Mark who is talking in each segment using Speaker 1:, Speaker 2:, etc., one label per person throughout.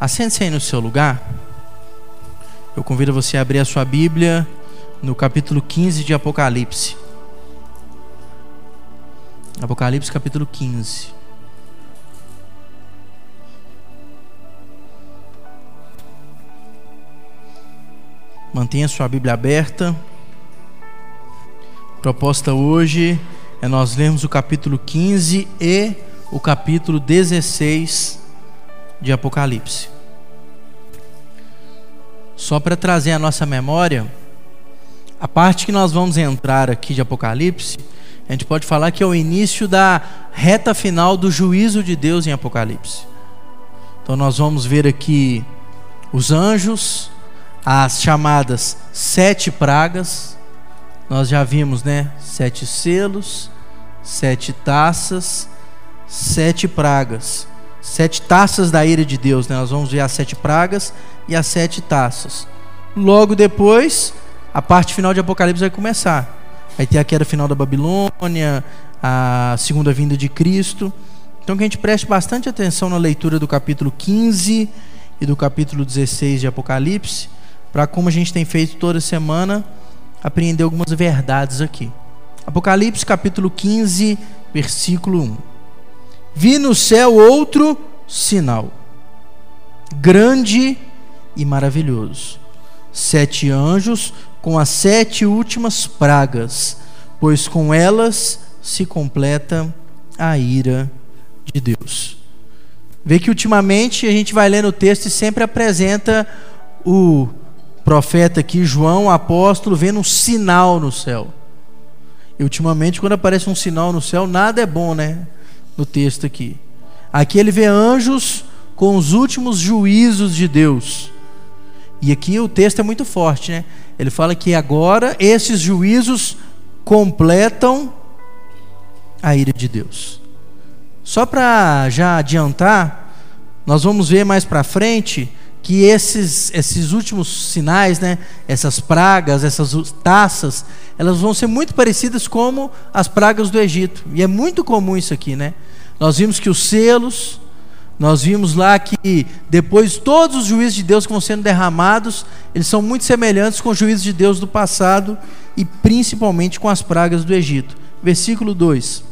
Speaker 1: Assente-se aí no seu lugar. Eu convido você a abrir a sua Bíblia no capítulo 15 de Apocalipse. Apocalipse, capítulo 15. Mantenha sua Bíblia aberta. Proposta hoje é nós lermos o capítulo 15 e o capítulo 16 de Apocalipse. Só para trazer a nossa memória, a parte que nós vamos entrar aqui de Apocalipse, a gente pode falar que é o início da reta final do juízo de Deus em Apocalipse. Então nós vamos ver aqui os anjos, as chamadas sete pragas, nós já vimos, né? Sete selos, sete taças, sete pragas sete taças da ira de Deus. Né? Nós vamos ver as sete pragas e as sete taças. Logo depois, a parte final de Apocalipse vai começar. Vai ter a queda final da Babilônia, a segunda vinda de Cristo. Então que a gente preste bastante atenção na leitura do capítulo 15 e do capítulo 16 de Apocalipse, para como a gente tem feito toda semana, apreender algumas verdades aqui. Apocalipse capítulo 15, versículo 1 vi no céu outro sinal, grande e maravilhoso: sete anjos com as sete últimas pragas, pois com elas se completa a ira de Deus. Vê que ultimamente a gente vai lendo o texto e sempre apresenta o profeta aqui, João, apóstolo, vendo um sinal no céu. E ultimamente, quando aparece um sinal no céu, nada é bom, né? No texto aqui. Aqui ele vê anjos com os últimos juízos de Deus. E aqui o texto é muito forte, né? Ele fala que agora esses juízos completam a ira de Deus. Só para já adiantar, nós vamos ver mais para frente que esses, esses últimos sinais, né, essas pragas, essas taças, elas vão ser muito parecidas como as pragas do Egito. E é muito comum isso aqui, né? Nós vimos que os selos, nós vimos lá que depois todos os juízos de Deus que vão sendo derramados, eles são muito semelhantes com os juízos de Deus do passado e principalmente com as pragas do Egito. Versículo 2.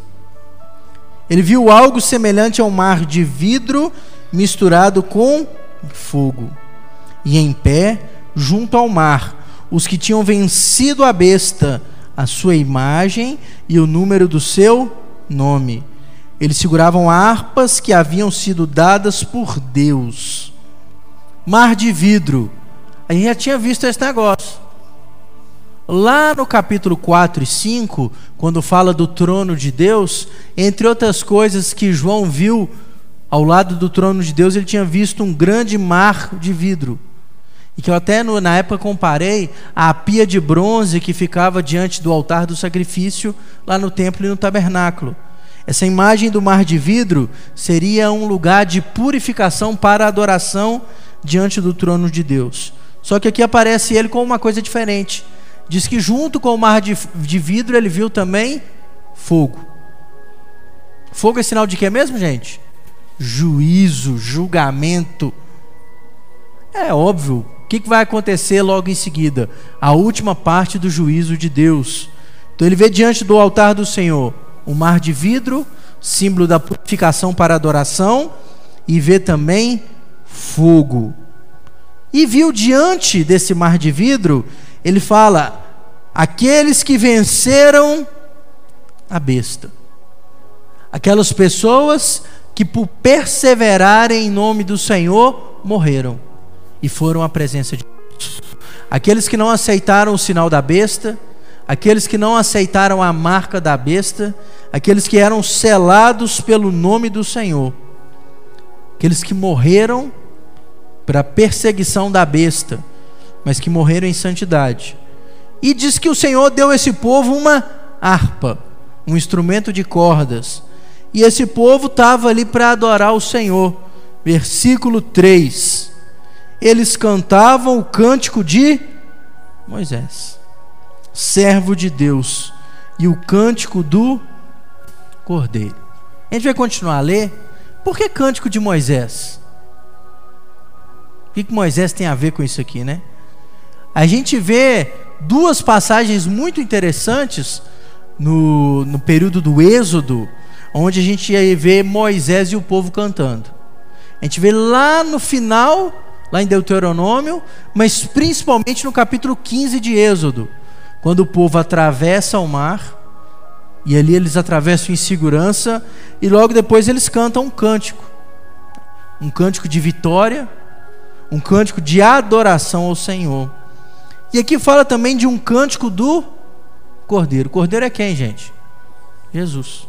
Speaker 1: Ele viu algo semelhante a um mar de vidro misturado com fogo. E em pé, junto ao mar, os que tinham vencido a besta, a sua imagem e o número do seu nome eles seguravam harpas que haviam sido dadas por Deus. Mar de vidro. A gente já tinha visto esse negócio. Lá no capítulo 4 e 5, quando fala do trono de Deus, entre outras coisas que João viu ao lado do trono de Deus, ele tinha visto um grande mar de vidro. E que eu até no, na época comparei à pia de bronze que ficava diante do altar do sacrifício, lá no templo e no tabernáculo. Essa imagem do mar de vidro seria um lugar de purificação para adoração diante do trono de Deus. Só que aqui aparece ele com uma coisa diferente. Diz que junto com o mar de, de vidro ele viu também fogo. Fogo é sinal de quê mesmo, gente? Juízo, julgamento. É óbvio. O que, vai acontecer logo em seguida? A última parte do juízo de Deus. Então ele vê diante do altar do Senhor um mar de vidro, símbolo da purificação para adoração, e vê também fogo. E viu diante desse mar de vidro, ele fala: aqueles que venceram a besta. Aquelas pessoas que por perseverarem em nome do Senhor morreram e foram à presença de Deus. Aqueles que não aceitaram o sinal da besta, aqueles que não aceitaram a marca da besta, aqueles que eram selados pelo nome do Senhor, aqueles que morreram para a perseguição da besta, mas que morreram em santidade. E diz que o Senhor deu a esse povo uma harpa, um instrumento de cordas. E esse povo estava ali para adorar o Senhor. Versículo 3. Eles cantavam o cântico de Moisés servo de Deus, e o cântico do Cordeiro. A gente vai continuar a ler. Por que cântico de Moisés? O que, que Moisés tem a ver com isso aqui, né? A gente vê duas passagens muito interessantes no, no período do Êxodo, onde a gente vê Moisés e o povo cantando. A gente vê lá no final, lá em Deuteronômio, mas principalmente no capítulo 15 de Êxodo, quando o povo atravessa o mar, e ali eles atravessam em segurança, e logo depois eles cantam um cântico. Um cântico de vitória, um cântico de adoração ao Senhor. E aqui fala também de um cântico do Cordeiro. Cordeiro é quem, gente? Jesus.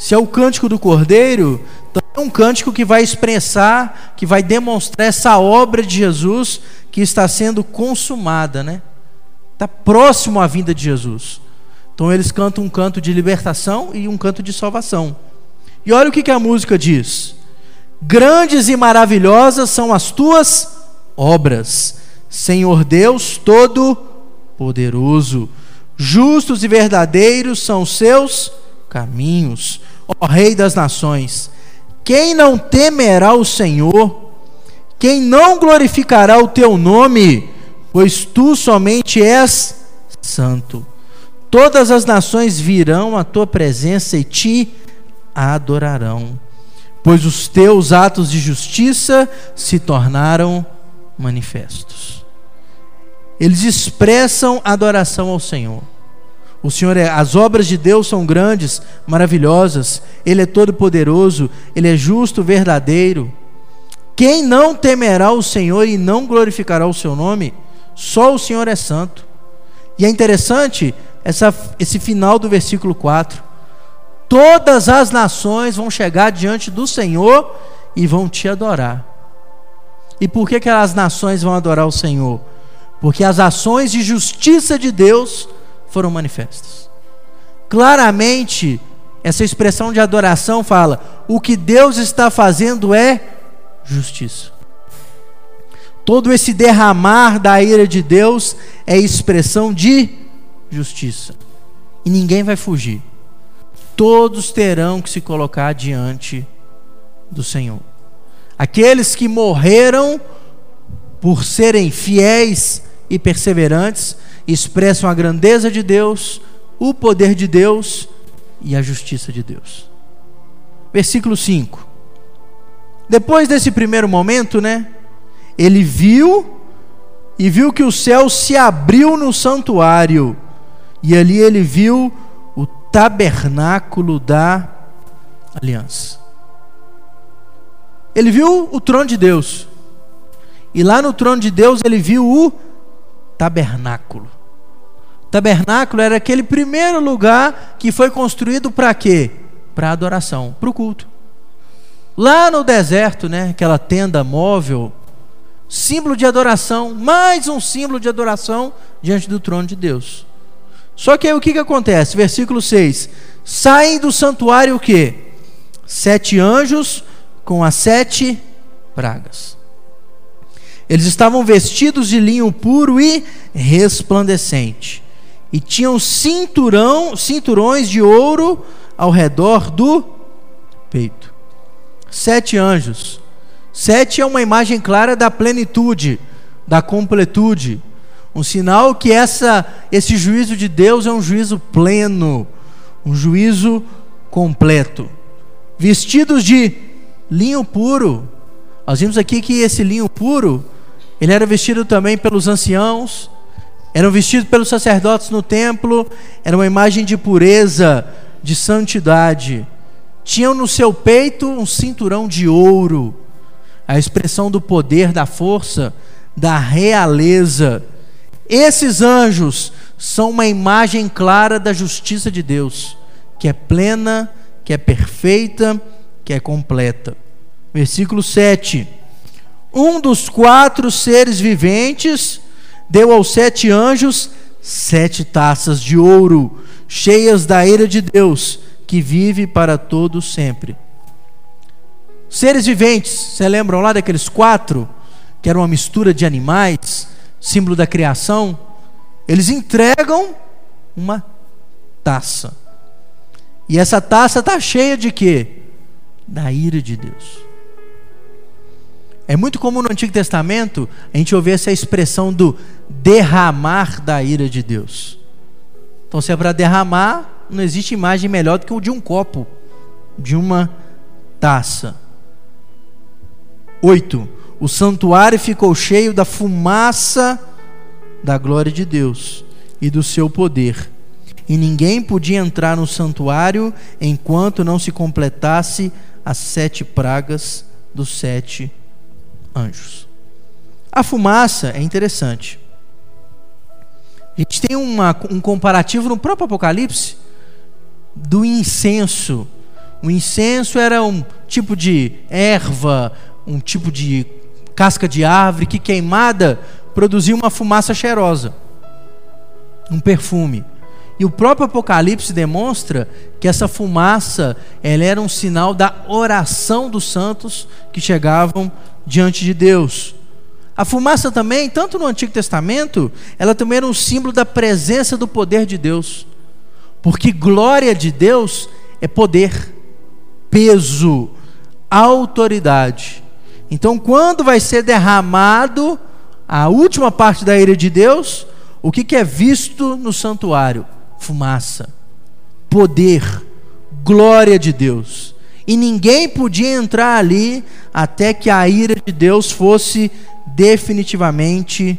Speaker 1: Se é o cântico do Cordeiro, então é um cântico que vai expressar, que vai demonstrar essa obra de Jesus que está sendo consumada, né? Está próximo à vinda de Jesus. Então eles cantam um canto de libertação e um canto de salvação. E olha o que, que a música diz: Grandes e maravilhosas são as tuas obras, Senhor Deus Todo-Poderoso. Justos e verdadeiros são os seus caminhos, ó Rei das Nações. Quem não temerá o Senhor? Quem não glorificará o teu nome? Pois tu somente és santo. Todas as nações virão à tua presença e te adorarão, pois os teus atos de justiça se tornaram manifestos. Eles expressam adoração ao Senhor. O Senhor é, as obras de Deus são grandes, maravilhosas. Ele é todo poderoso, ele é justo, verdadeiro. Quem não temerá o Senhor e não glorificará o seu nome, só o Senhor é santo. E é interessante essa, esse final do versículo 4. Todas as nações vão chegar diante do Senhor e vão te adorar. E por que, que as nações vão adorar o Senhor? Porque as ações de justiça de Deus foram manifestas. Claramente, essa expressão de adoração fala: o que Deus está fazendo é justiça. Todo esse derramar da ira de Deus é expressão de justiça. E ninguém vai fugir. Todos terão que se colocar diante do Senhor. Aqueles que morreram por serem fiéis e perseverantes expressam a grandeza de Deus, o poder de Deus e a justiça de Deus. Versículo 5. Depois desse primeiro momento, né? Ele viu e viu que o céu se abriu no santuário, e ali ele viu o tabernáculo da aliança. Ele viu o trono de Deus. E lá no trono de Deus ele viu o tabernáculo. Tabernáculo era aquele primeiro lugar que foi construído para quê? Para adoração, para o culto. Lá no deserto, né, aquela tenda móvel, símbolo de adoração, mais um símbolo de adoração diante do trono de Deus. Só que aí o que, que acontece? Versículo 6: Saem do santuário o quê? Sete anjos com as sete pragas. Eles estavam vestidos de linho puro e resplandecente, e tinham cinturão, cinturões de ouro ao redor do peito. Sete anjos. Sete é uma imagem clara da plenitude, da completude. Um sinal que essa, esse juízo de Deus é um juízo pleno, um juízo completo. Vestidos de linho puro. Nós vimos aqui que esse linho puro, ele era vestido também pelos anciãos, eram vestidos pelos sacerdotes no templo, era uma imagem de pureza, de santidade. Tinham no seu peito um cinturão de ouro, a expressão do poder, da força, da realeza. Esses anjos são uma imagem clara da justiça de Deus, que é plena, que é perfeita, que é completa. Versículo 7. Um dos quatro seres viventes deu aos sete anjos sete taças de ouro, cheias da ira de Deus, que vive para todo sempre. Seres viventes, você lembram lá daqueles quatro, que era uma mistura de animais, símbolo da criação? Eles entregam uma taça. E essa taça está cheia de quê? da ira de Deus. É muito comum no Antigo Testamento a gente ouvir essa expressão do derramar da ira de Deus. Então, se é para derramar, não existe imagem melhor do que o de um copo, de uma taça. 8. O santuário ficou cheio da fumaça da glória de Deus e do seu poder. E ninguém podia entrar no santuário enquanto não se completasse as sete pragas dos sete anjos. A fumaça é interessante. A gente tem uma, um comparativo no próprio Apocalipse do incenso. O incenso era um tipo de erva, um tipo de casca de árvore que queimada produzia uma fumaça cheirosa, um perfume. E o próprio Apocalipse demonstra que essa fumaça ela era um sinal da oração dos santos que chegavam diante de Deus. A fumaça também, tanto no Antigo Testamento, ela também era um símbolo da presença do poder de Deus. Porque glória de Deus é poder, peso, autoridade. Então, quando vai ser derramado a última parte da ira de Deus, o que, que é visto no santuário? Fumaça, poder, glória de Deus. E ninguém podia entrar ali até que a ira de Deus fosse definitivamente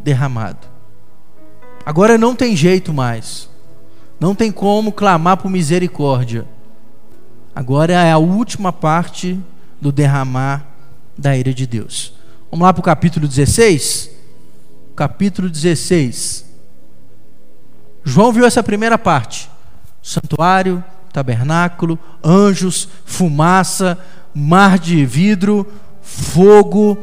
Speaker 1: derramado. Agora não tem jeito mais. Não tem como clamar por misericórdia. Agora é a última parte do derramar da ira de Deus. Vamos lá para o capítulo 16? Capítulo 16. João viu essa primeira parte: santuário, tabernáculo, anjos, fumaça, mar de vidro, fogo,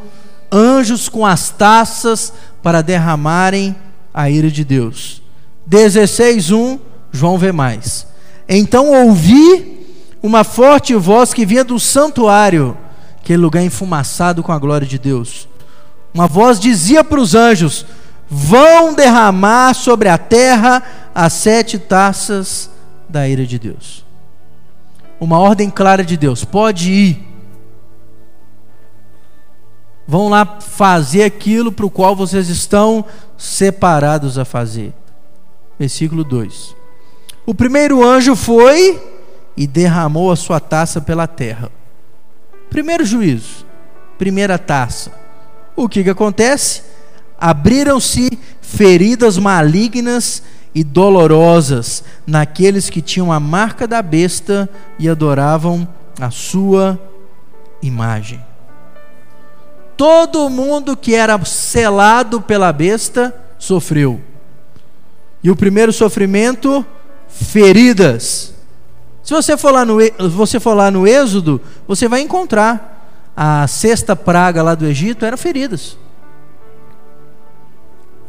Speaker 1: anjos com as taças para derramarem a ira de Deus. 16:1, João vê mais. Então ouvi uma forte voz que vinha do santuário, aquele lugar enfumaçado com a glória de Deus. Uma voz dizia para os anjos: Vão derramar sobre a terra as sete taças da ira de Deus. Uma ordem clara de Deus: pode ir. Vão lá fazer aquilo para o qual vocês estão separados a fazer. Versículo 2. O primeiro anjo foi e derramou a sua taça pela terra. Primeiro juízo, primeira taça. O que, que acontece? Abriram-se feridas malignas e dolorosas naqueles que tinham a marca da besta e adoravam a sua imagem. Todo mundo que era selado pela besta sofreu. E o primeiro sofrimento, feridas. Se você for lá no, você for lá no Êxodo, você vai encontrar a sexta praga lá do Egito eram feridas.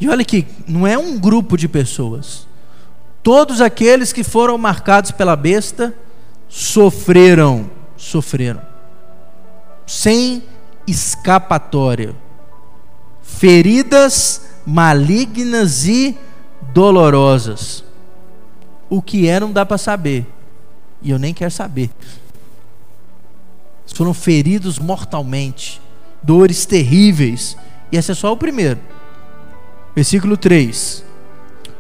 Speaker 1: E olha que não é um grupo de pessoas. Todos aqueles que foram marcados pela besta sofreram, sofreram. Sem escapatória. Feridas malignas e dolorosas. O que é não dá para saber. E eu nem quero saber. Foram feridos mortalmente, dores terríveis. E esse é só o primeiro. Versículo 3.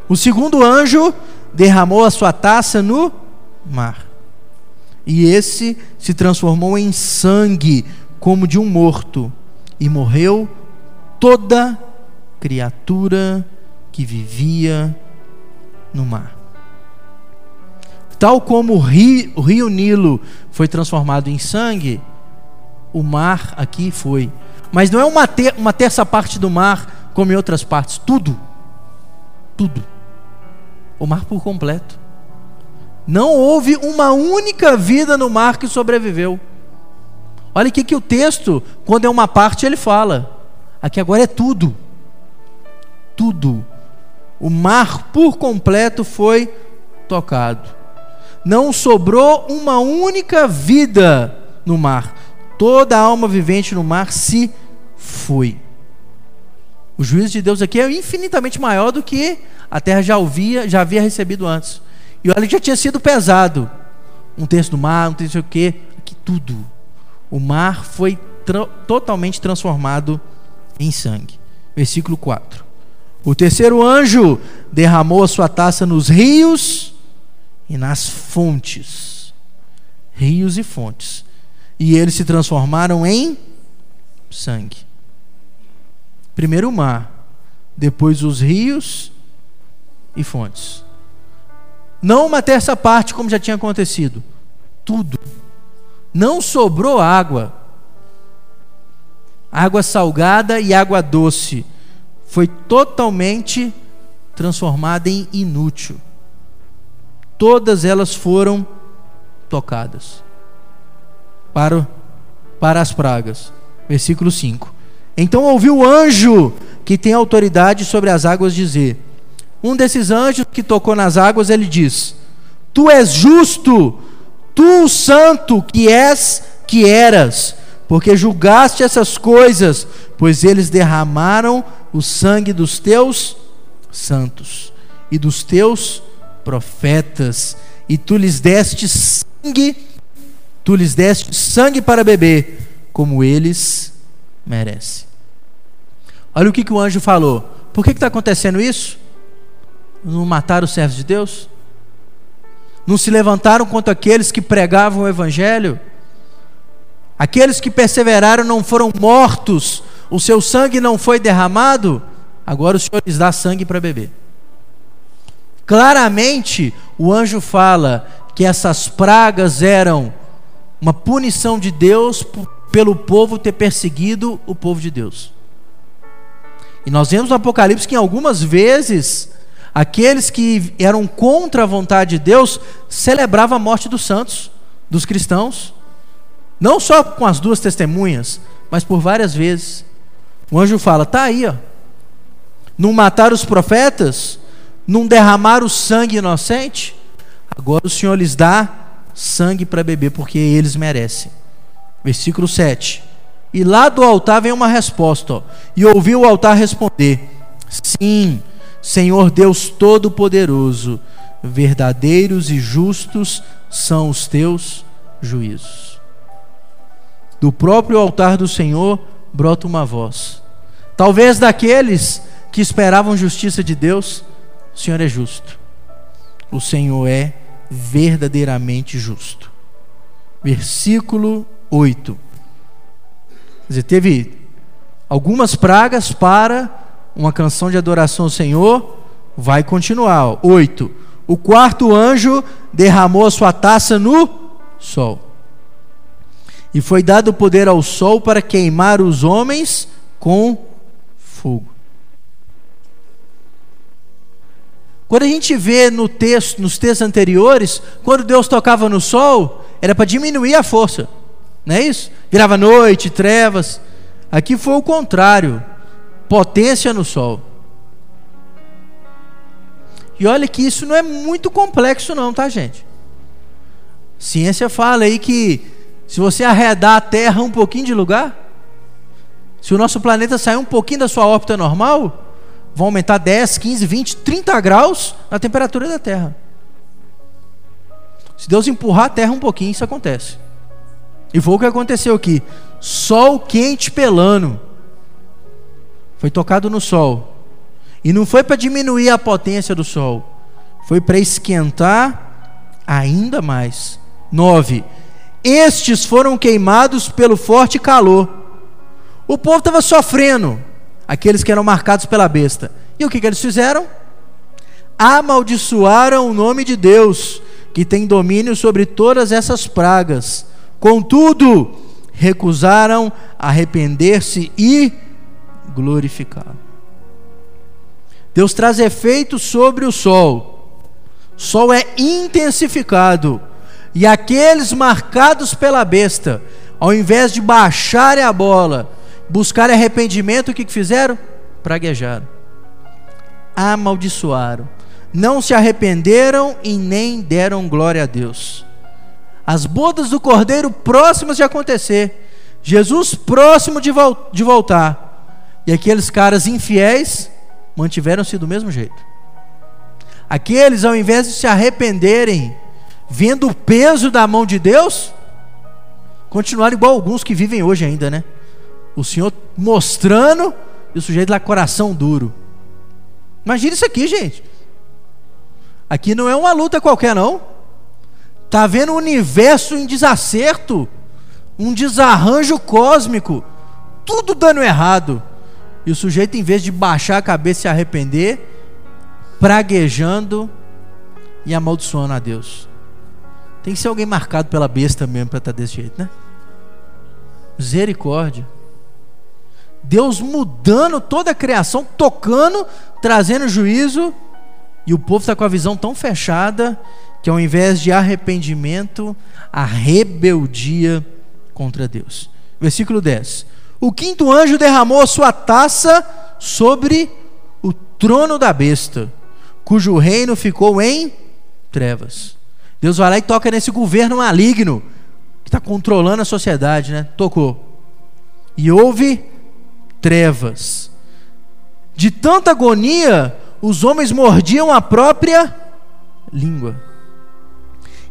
Speaker 1: O segundo anjo derramou a sua taça no mar. E esse se transformou em sangue, como de um morto, e morreu toda criatura que vivia no mar. Tal como o rio, o rio Nilo foi transformado em sangue, o mar aqui foi. Mas não é uma, ter, uma terça parte do mar como em outras partes. Tudo. Tudo. O mar por completo. Não houve uma única vida no mar que sobreviveu. Olha o que, o texto, quando é uma parte, ele fala. Aqui agora é tudo. Tudo. O mar por completo foi tocado não sobrou uma única vida no mar. Toda alma vivente no mar se foi. O juízo de Deus aqui é infinitamente maior do que a terra já ouvia, já havia recebido antes. E olha que já tinha sido pesado. Um terço do mar, um terço o quê? Aqui tudo. O mar foi tra totalmente transformado em sangue. Versículo 4. O terceiro anjo derramou a sua taça nos rios e nas fontes. Rios e fontes. E eles se transformaram em sangue. Primeiro o mar, depois os rios e fontes. Não uma terça parte, como já tinha acontecido. Tudo. Não sobrou água. Água salgada e água doce. Foi totalmente transformada em inútil. Todas elas foram tocadas para, para as pragas. Versículo 5. Então ouviu o anjo que tem autoridade sobre as águas dizer: Um desses anjos que tocou nas águas, ele diz: Tu és justo, tu santo que és, que eras, porque julgaste essas coisas, pois eles derramaram o sangue dos teus santos e dos teus profetas, e tu lhes deste sangue, tu lhes deste sangue para beber, como eles merecem. Olha o que, que o anjo falou. Por que está acontecendo isso? Não mataram os servos de Deus? Não se levantaram contra aqueles que pregavam o Evangelho? Aqueles que perseveraram não foram mortos, o seu sangue não foi derramado? Agora o Senhor lhes dá sangue para beber. Claramente, o anjo fala que essas pragas eram uma punição de Deus pelo povo ter perseguido o povo de Deus. E nós vemos no Apocalipse que algumas vezes aqueles que eram contra a vontade de Deus celebravam a morte dos santos, dos cristãos, não só com as duas testemunhas, mas por várias vezes. O anjo fala: tá aí, ó. Não mataram os profetas, não derramaram o sangue inocente, agora o Senhor lhes dá sangue para beber, porque eles merecem. Versículo 7. E lá do altar vem uma resposta, ó, e ouviu o altar responder: Sim, Senhor Deus Todo-Poderoso, verdadeiros e justos são os teus juízos. Do próprio altar do Senhor brota uma voz. Talvez daqueles que esperavam justiça de Deus, o Senhor é justo. O Senhor é verdadeiramente justo. Versículo 8. Quer dizer, teve algumas pragas para uma canção de adoração ao Senhor, vai continuar. Oito. O quarto anjo derramou a sua taça no sol. E foi dado poder ao sol para queimar os homens com fogo. Quando a gente vê no texto, nos textos anteriores, quando Deus tocava no sol, era para diminuir a força. Não é isso? Virava noite, trevas. Aqui foi o contrário. Potência no sol. E olha que isso não é muito complexo não, tá, gente? Ciência fala aí que se você arredar a Terra um pouquinho de lugar, se o nosso planeta sair um pouquinho da sua órbita normal, vão aumentar 10, 15, 20, 30 graus na temperatura da Terra. Se Deus empurrar a Terra um pouquinho, isso acontece. E foi o que aconteceu aqui. Sol quente pelando. Foi tocado no sol. E não foi para diminuir a potência do sol. Foi para esquentar ainda mais. 9. Estes foram queimados pelo forte calor. O povo estava sofrendo. Aqueles que eram marcados pela besta. E o que, que eles fizeram? Amaldiçoaram o nome de Deus, que tem domínio sobre todas essas pragas Contudo, recusaram arrepender-se e glorificar. Deus traz efeito sobre o sol. O sol é intensificado. E aqueles marcados pela besta, ao invés de baixarem a bola, buscarem arrependimento, o que, que fizeram? Praguejaram. Amaldiçoaram. Não se arrependeram e nem deram glória a Deus as bodas do cordeiro próximas de acontecer, Jesus próximo de, vol de voltar, e aqueles caras infiéis mantiveram-se do mesmo jeito. Aqueles, ao invés de se arrependerem, vendo o peso da mão de Deus, continuaram igual alguns que vivem hoje ainda, né? O Senhor mostrando e o sujeito lá coração duro. Imagina isso aqui, gente. Aqui não é uma luta qualquer, não. Tá vendo o universo em desacerto, um desarranjo cósmico, tudo dando errado. E o sujeito, em vez de baixar a cabeça e se arrepender, praguejando e amaldiçoando a Deus. Tem que ser alguém marcado pela besta mesmo para estar tá desse jeito, né? Misericórdia. Deus mudando toda a criação, tocando, trazendo juízo, e o povo está com a visão tão fechada que ao invés de arrependimento, a rebeldia contra Deus. Versículo 10. O quinto anjo derramou sua taça sobre o trono da besta, cujo reino ficou em trevas. Deus vai lá e toca nesse governo maligno que está controlando a sociedade, né? Tocou. E houve trevas. De tanta agonia, os homens mordiam a própria língua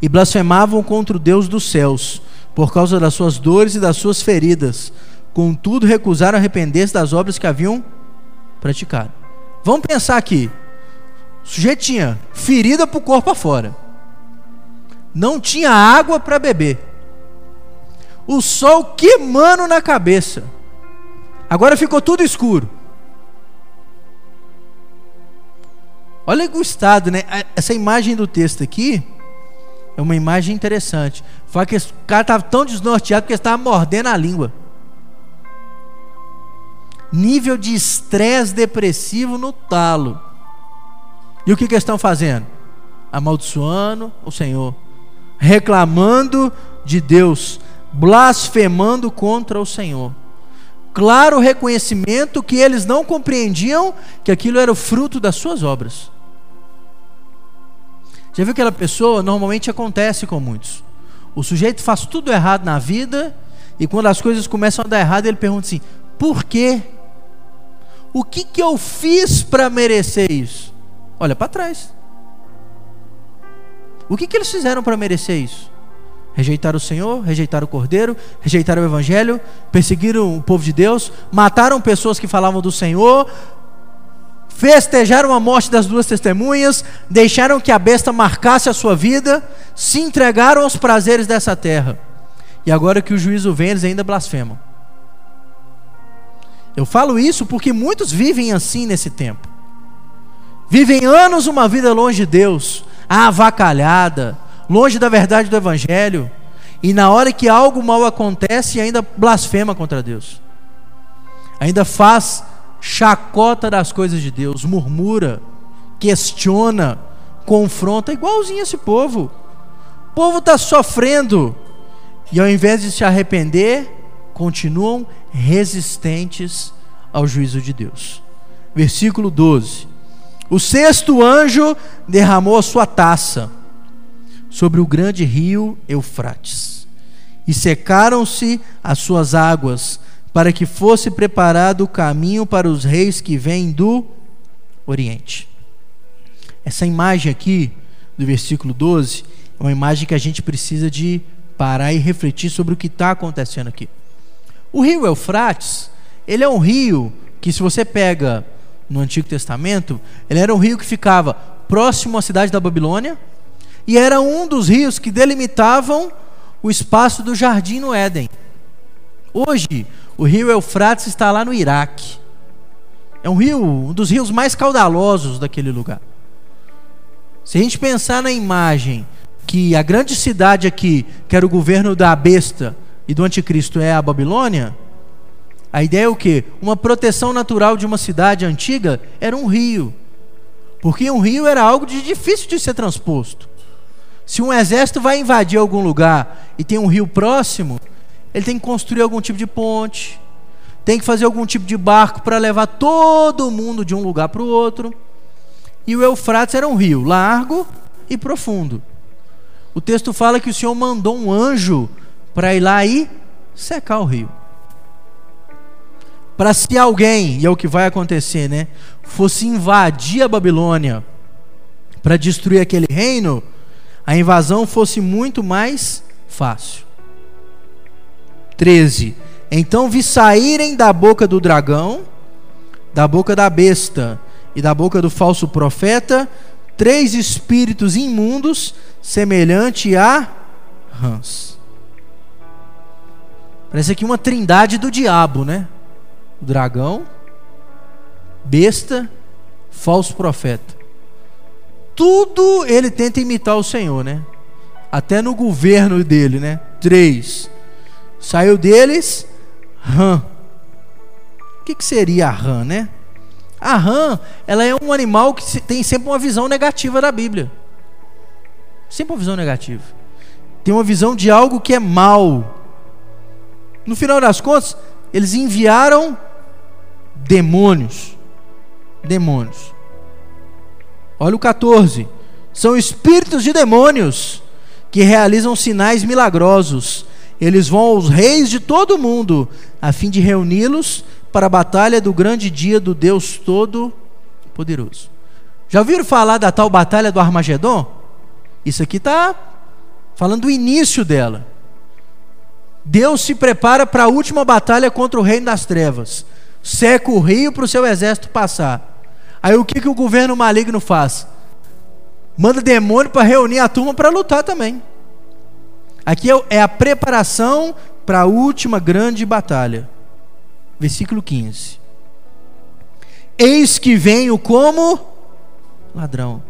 Speaker 1: e blasfemavam contra o Deus dos céus, por causa das suas dores e das suas feridas. Contudo, recusaram arrepender-se das obras que haviam praticado. Vamos pensar aqui. O sujeito tinha ferida para o corpo afora. Não tinha água para beber. O sol queimando na cabeça Agora ficou tudo escuro. Olha o estado, né? Essa imagem do texto aqui é uma imagem interessante. Fala que esse cara estava tão desnorteado que ele estava mordendo a língua. Nível de estresse depressivo no talo. E o que, que eles estão fazendo? Amaldiçoando o Senhor, reclamando de Deus, blasfemando contra o Senhor claro reconhecimento que eles não compreendiam que aquilo era o fruto das suas obras. Já viu aquela pessoa? Normalmente acontece com muitos. O sujeito faz tudo errado na vida e quando as coisas começam a dar errado, ele pergunta assim: por quê? O que, que eu fiz para merecer isso? Olha para trás. O que, que eles fizeram para merecer isso? Rejeitaram o Senhor, rejeitaram o Cordeiro, rejeitaram o Evangelho, perseguiram o povo de Deus, mataram pessoas que falavam do Senhor, festejaram a morte das duas testemunhas, deixaram que a besta marcasse a sua vida, se entregaram aos prazeres dessa terra. E agora que o juízo vem, eles ainda blasfemam. Eu falo isso porque muitos vivem assim nesse tempo. Vivem anos uma vida longe de Deus, avacalhada, longe da verdade do Evangelho, e na hora que algo mal acontece, ainda blasfema contra Deus, ainda faz chacota das coisas de Deus, murmura, questiona, confronta, igualzinho esse povo. O povo está sofrendo, e ao invés de se arrepender, continuam resistentes ao juízo de Deus. Versículo 12: O sexto anjo derramou a sua taça sobre o grande rio Eufrates. E secaram-se as suas águas, para que fosse preparado o caminho para os reis que vêm do Oriente. Essa imagem aqui, do versículo 12, é uma imagem que a gente precisa de parar e refletir sobre o que está acontecendo aqui. O rio Eufrates, ele é um rio que, se você pega no Antigo Testamento, ele era um rio que ficava próximo à cidade da Babilônia, e era um dos rios que delimitavam o espaço do jardim no Éden. Hoje, o rio Eufrates está lá no Iraque. É um rio, um dos rios mais caudalosos daquele lugar. Se a gente pensar na imagem que a grande cidade aqui, que era o governo da besta e do anticristo, é a Babilônia, a ideia é o que? Uma proteção natural de uma cidade antiga era um rio. Porque um rio era algo de difícil de ser transposto. Se um exército vai invadir algum lugar e tem um rio próximo, ele tem que construir algum tipo de ponte, tem que fazer algum tipo de barco para levar todo mundo de um lugar para o outro. E o Eufrates era um rio largo e profundo. O texto fala que o Senhor mandou um anjo para ir lá e secar o rio. Para se alguém, e é o que vai acontecer, né, fosse invadir a Babilônia para destruir aquele reino, a invasão fosse muito mais fácil. 13. Então vi saírem da boca do dragão, da boca da besta e da boca do falso profeta três espíritos imundos, semelhante a rãs. Parece aqui uma trindade do diabo, né? O dragão, besta, falso profeta. Tudo ele tenta imitar o Senhor, né? Até no governo dele, né? Três. Saiu deles, rã. O que, que seria a rã, né? A rã, ela é um animal que tem sempre uma visão negativa da Bíblia. Sempre uma visão negativa. Tem uma visão de algo que é mal. No final das contas, eles enviaram demônios. Demônios. Olha o 14. São espíritos de demônios que realizam sinais milagrosos. Eles vão aos reis de todo o mundo, a fim de reuni-los para a batalha do grande dia do Deus Todo-Poderoso. Já ouviram falar da tal batalha do Armagedon? Isso aqui está falando do início dela. Deus se prepara para a última batalha contra o reino das trevas. Seca o rio para o seu exército passar. Aí o que, que o governo maligno faz? Manda demônio para reunir a turma para lutar também. Aqui é, é a preparação para a última grande batalha versículo 15. Eis que venho como ladrão.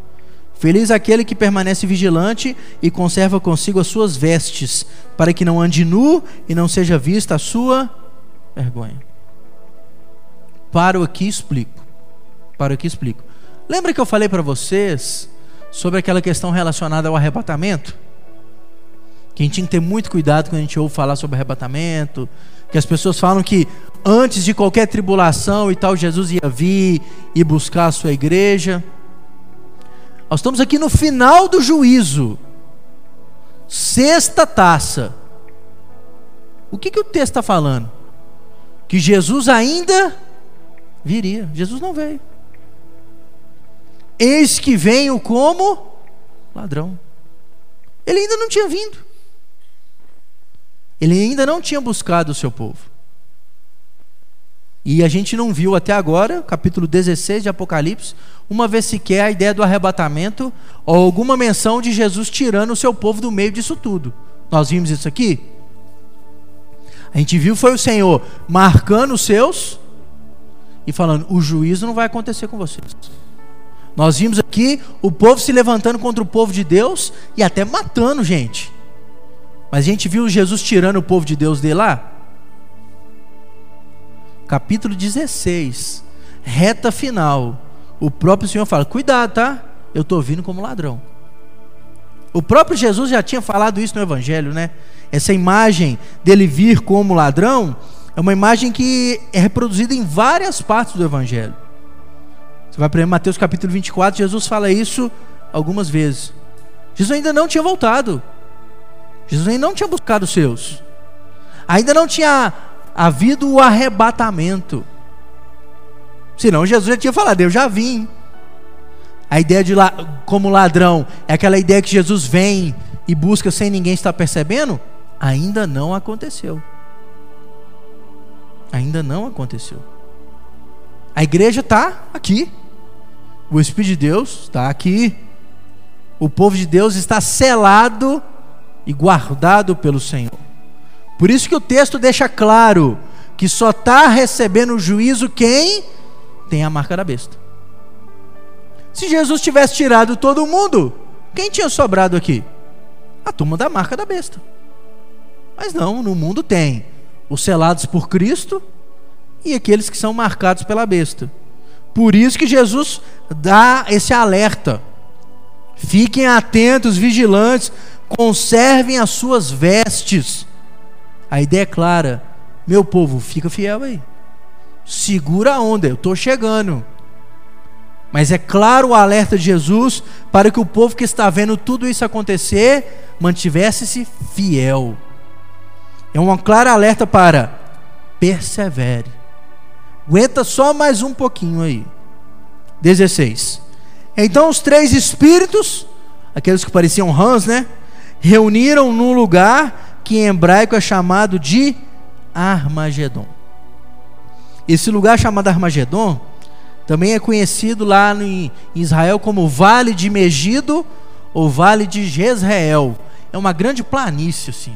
Speaker 1: Feliz aquele que permanece vigilante e conserva consigo as suas vestes, para que não ande nu e não seja vista a sua vergonha. Paro aqui e explico. Paro aqui e explico. Lembra que eu falei para vocês sobre aquela questão relacionada ao arrebatamento? Que a gente tem que ter muito cuidado quando a gente ouve falar sobre arrebatamento, que as pessoas falam que antes de qualquer tribulação e tal, Jesus ia vir e buscar a sua igreja. Nós estamos aqui no final do juízo, sexta taça. O que, que o texto está falando? Que Jesus ainda viria. Jesus não veio. Eis que venho como ladrão. Ele ainda não tinha vindo. Ele ainda não tinha buscado o seu povo. E a gente não viu até agora, capítulo 16 de Apocalipse, uma vez sequer a ideia do arrebatamento ou alguma menção de Jesus tirando o seu povo do meio disso tudo. Nós vimos isso aqui? A gente viu foi o Senhor marcando os seus e falando: o juízo não vai acontecer com vocês. Nós vimos aqui o povo se levantando contra o povo de Deus e até matando gente. Mas a gente viu Jesus tirando o povo de Deus de lá? capítulo 16, reta final, o próprio Senhor fala: Cuidado, tá? Eu estou vindo como ladrão. O próprio Jesus já tinha falado isso no Evangelho, né? Essa imagem dele vir como ladrão é uma imagem que é reproduzida em várias partes do Evangelho. Você vai para Mateus capítulo 24, Jesus fala isso algumas vezes. Jesus ainda não tinha voltado. Jesus não tinha buscado os seus. Ainda não tinha havido o arrebatamento. Senão Jesus já tinha falado, eu já vim. A ideia de la, como ladrão é aquela ideia que Jesus vem e busca sem ninguém estar percebendo? Ainda não aconteceu. Ainda não aconteceu. A igreja está aqui. O Espírito de Deus está aqui. O povo de Deus está selado e guardado pelo Senhor. Por isso que o texto deixa claro que só está recebendo o juízo quem tem a marca da besta. Se Jesus tivesse tirado todo mundo, quem tinha sobrado aqui? A turma da marca da besta. Mas não, no mundo tem os selados por Cristo e aqueles que são marcados pela besta. Por isso que Jesus dá esse alerta. Fiquem atentos, vigilantes, conservem as suas vestes a ideia é clara. Meu povo, fica fiel aí. Segura a onda, eu estou chegando. Mas é claro o alerta de Jesus para que o povo que está vendo tudo isso acontecer mantivesse-se fiel. É uma clara alerta para persevere. Aguenta só mais um pouquinho aí. 16. Então os três espíritos, aqueles que pareciam rãs, né? Reuniram num lugar que em hebraico é chamado de Armagedon. Esse lugar chamado Armagedon também é conhecido lá em Israel como Vale de Megido ou Vale de Jezreel. É uma grande planície assim.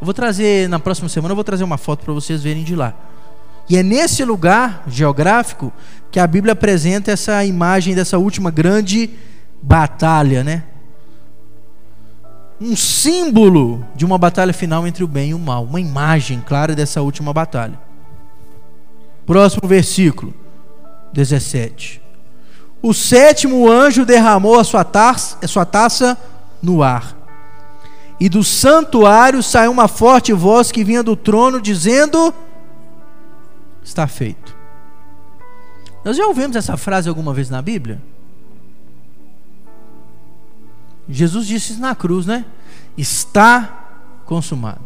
Speaker 1: Eu vou trazer na próxima semana, eu vou trazer uma foto para vocês verem de lá. E é nesse lugar geográfico que a Bíblia apresenta essa imagem dessa última grande batalha, né? Um símbolo de uma batalha final entre o bem e o mal, uma imagem clara dessa última batalha. Próximo versículo, 17. O sétimo anjo derramou a sua taça, a sua taça no ar. E do santuário saiu uma forte voz que vinha do trono dizendo: Está feito. Nós já ouvimos essa frase alguma vez na Bíblia? Jesus disse na cruz, né? Está consumado.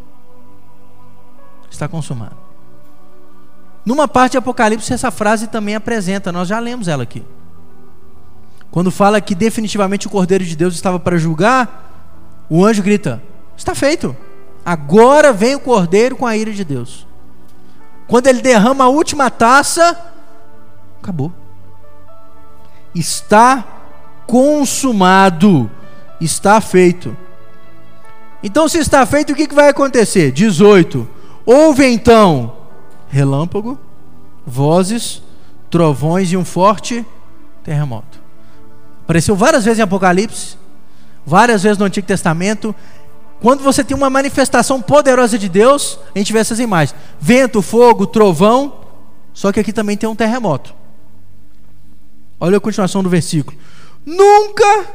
Speaker 1: Está consumado. Numa parte de Apocalipse, essa frase também apresenta, nós já lemos ela aqui. Quando fala que definitivamente o Cordeiro de Deus estava para julgar, o anjo grita: Está feito. Agora vem o Cordeiro com a ira de Deus. Quando ele derrama a última taça, acabou. Está consumado. Está feito. Então, se está feito, o que vai acontecer? 18. Houve então relâmpago, vozes, trovões e um forte terremoto. Apareceu várias vezes em Apocalipse, várias vezes no Antigo Testamento. Quando você tem uma manifestação poderosa de Deus, a gente vê essas imagens: vento, fogo, trovão. Só que aqui também tem um terremoto. Olha a continuação do versículo. Nunca,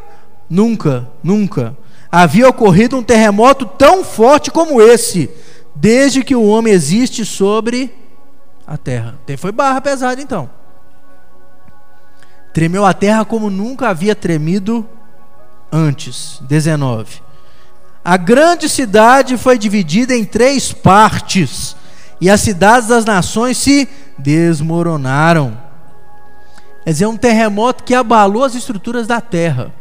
Speaker 1: nunca, nunca havia ocorrido um terremoto tão forte como esse, desde que o homem existe sobre a terra. Foi barra pesada então. Tremeu a terra como nunca havia tremido antes. 19. A grande cidade foi dividida em três partes, e as cidades das nações se desmoronaram. Quer dizer, um terremoto que abalou as estruturas da terra.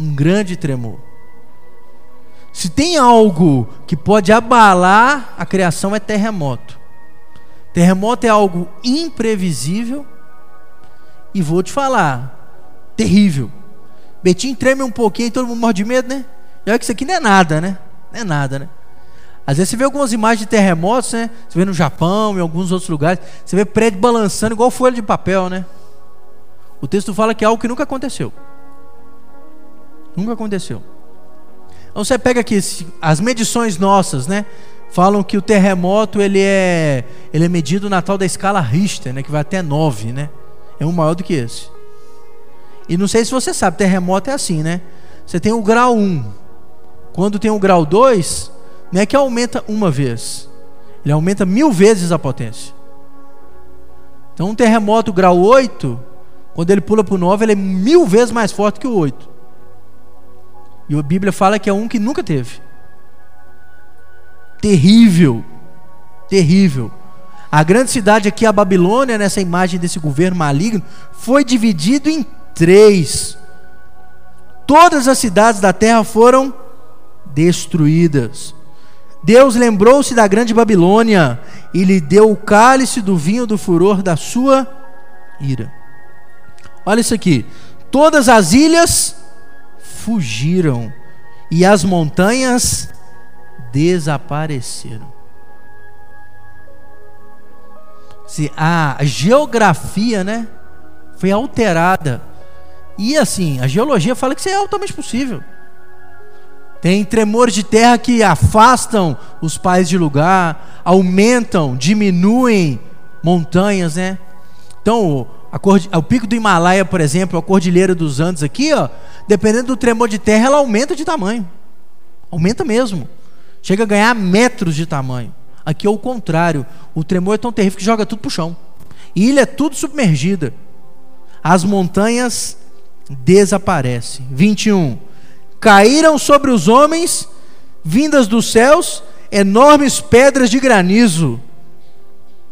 Speaker 1: Um grande tremor. Se tem algo que pode abalar a criação, é terremoto. Terremoto é algo imprevisível e vou te falar, terrível. Betinho treme um pouquinho e todo mundo morre de medo, né? E olha que isso aqui não é nada, né? Não é nada, né? Às vezes você vê algumas imagens de terremotos, né? Você vê no Japão, em alguns outros lugares. Você vê prédio balançando igual folha de papel, né? O texto fala que é algo que nunca aconteceu. Nunca aconteceu. Então você pega aqui as medições nossas, né? Falam que o terremoto ele é, ele é medido na tal da escala Richter, né? Que vai até 9, né? É um maior do que esse. E não sei se você sabe, terremoto é assim, né? Você tem o grau 1. Quando tem o grau 2, não é que aumenta uma vez. Ele aumenta mil vezes a potência. Então um terremoto grau 8, quando ele pula para o 9, ele é mil vezes mais forte que o 8. E a Bíblia fala que é um que nunca teve. Terrível. Terrível. A grande cidade aqui, a Babilônia, nessa imagem desse governo maligno, foi dividido em três. Todas as cidades da terra foram destruídas. Deus lembrou-se da grande Babilônia e lhe deu o cálice do vinho do furor da sua ira. Olha isso aqui. Todas as ilhas fugiram e as montanhas desapareceram. Se a geografia, né, foi alterada. E assim, a geologia fala que isso é altamente possível. Tem tremores de terra que afastam os pais de lugar, aumentam, diminuem montanhas, né? Então, a, o pico do Himalaia, por exemplo, a cordilheira dos Andes aqui, ó, dependendo do tremor de terra, ela aumenta de tamanho. Aumenta mesmo. Chega a ganhar metros de tamanho. Aqui é o contrário. O tremor é tão terrível que joga tudo para o chão. Ilha é tudo submergida. As montanhas desaparecem. 21 caíram sobre os homens, vindas dos céus, enormes pedras de granizo.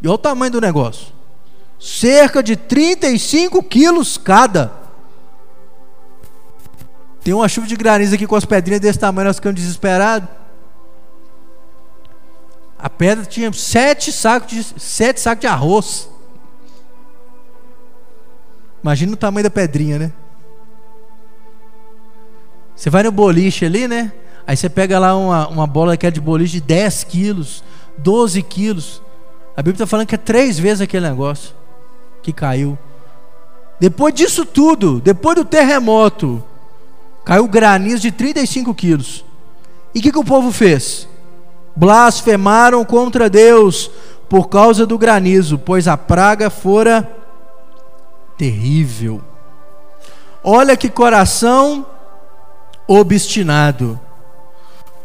Speaker 1: E olha o tamanho do negócio: cerca de 35 quilos cada. Tem uma chuva de granizo aqui com as pedrinhas desse tamanho, nós ficamos desesperados. A pedra tinha sete sacos de, sete sacos de arroz. Imagina o tamanho da pedrinha, né? Você vai no boliche ali, né? Aí você pega lá uma, uma bola que é de boliche de 10 quilos, 12 quilos. A Bíblia está falando que é três vezes aquele negócio que caiu. Depois disso tudo, depois do terremoto, caiu granizo de 35 quilos. E o que, que o povo fez? Blasfemaram contra Deus por causa do granizo, pois a praga fora terrível. Olha que coração obstinado.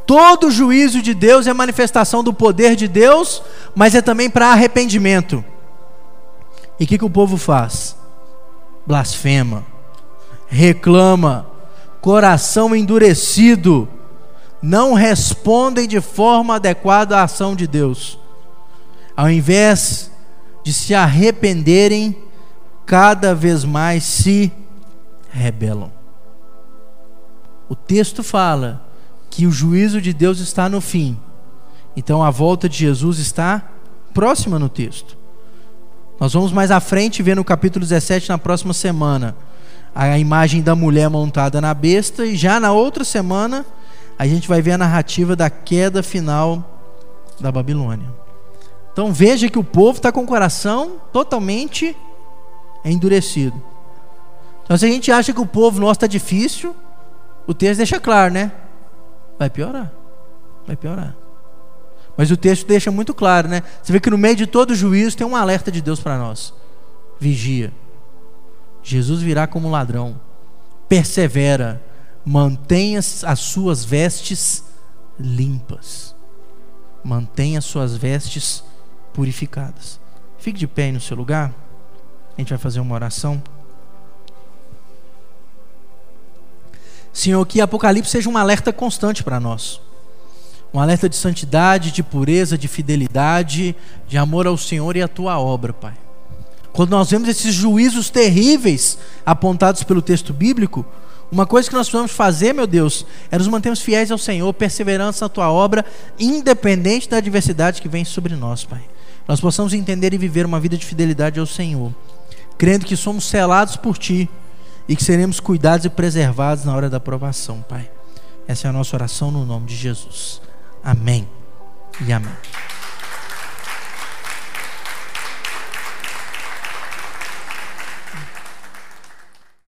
Speaker 1: Todo juízo de Deus é manifestação do poder de Deus, mas é também para arrependimento. E o que, que o povo faz? Blasfema, reclama, coração endurecido, não respondem de forma adequada à ação de Deus. Ao invés de se arrependerem, cada vez mais se rebelam. O texto fala que o juízo de Deus está no fim. Então a volta de Jesus está próxima no texto. Nós vamos mais à frente ver no capítulo 17 na próxima semana a imagem da mulher montada na besta e já na outra semana a gente vai ver a narrativa da queda final da Babilônia. Então veja que o povo está com o coração totalmente endurecido. Então se a gente acha que o povo nosso está difícil, o texto deixa claro, né? Vai piorar. Vai piorar. Mas o texto deixa muito claro, né? Você vê que no meio de todo juízo tem um alerta de Deus para nós. Vigia. Jesus virá como ladrão. Persevera. Mantenha as suas vestes limpas. Mantenha as suas vestes purificadas. Fique de pé aí no seu lugar. A gente vai fazer uma oração. Senhor, que Apocalipse seja um alerta constante para nós. Um alerta de santidade, de pureza, de fidelidade, de amor ao Senhor e à tua obra, Pai. Quando nós vemos esses juízos terríveis apontados pelo texto bíblico, uma coisa que nós precisamos fazer, meu Deus, é nos mantermos fiéis ao Senhor, perseverança na tua obra, independente da adversidade que vem sobre nós, Pai. Nós possamos entender e viver uma vida de fidelidade ao Senhor, crendo que somos selados por Ti e que seremos cuidados e preservados na hora da aprovação, Pai. Essa é a nossa oração no nome de Jesus. Amém e amém.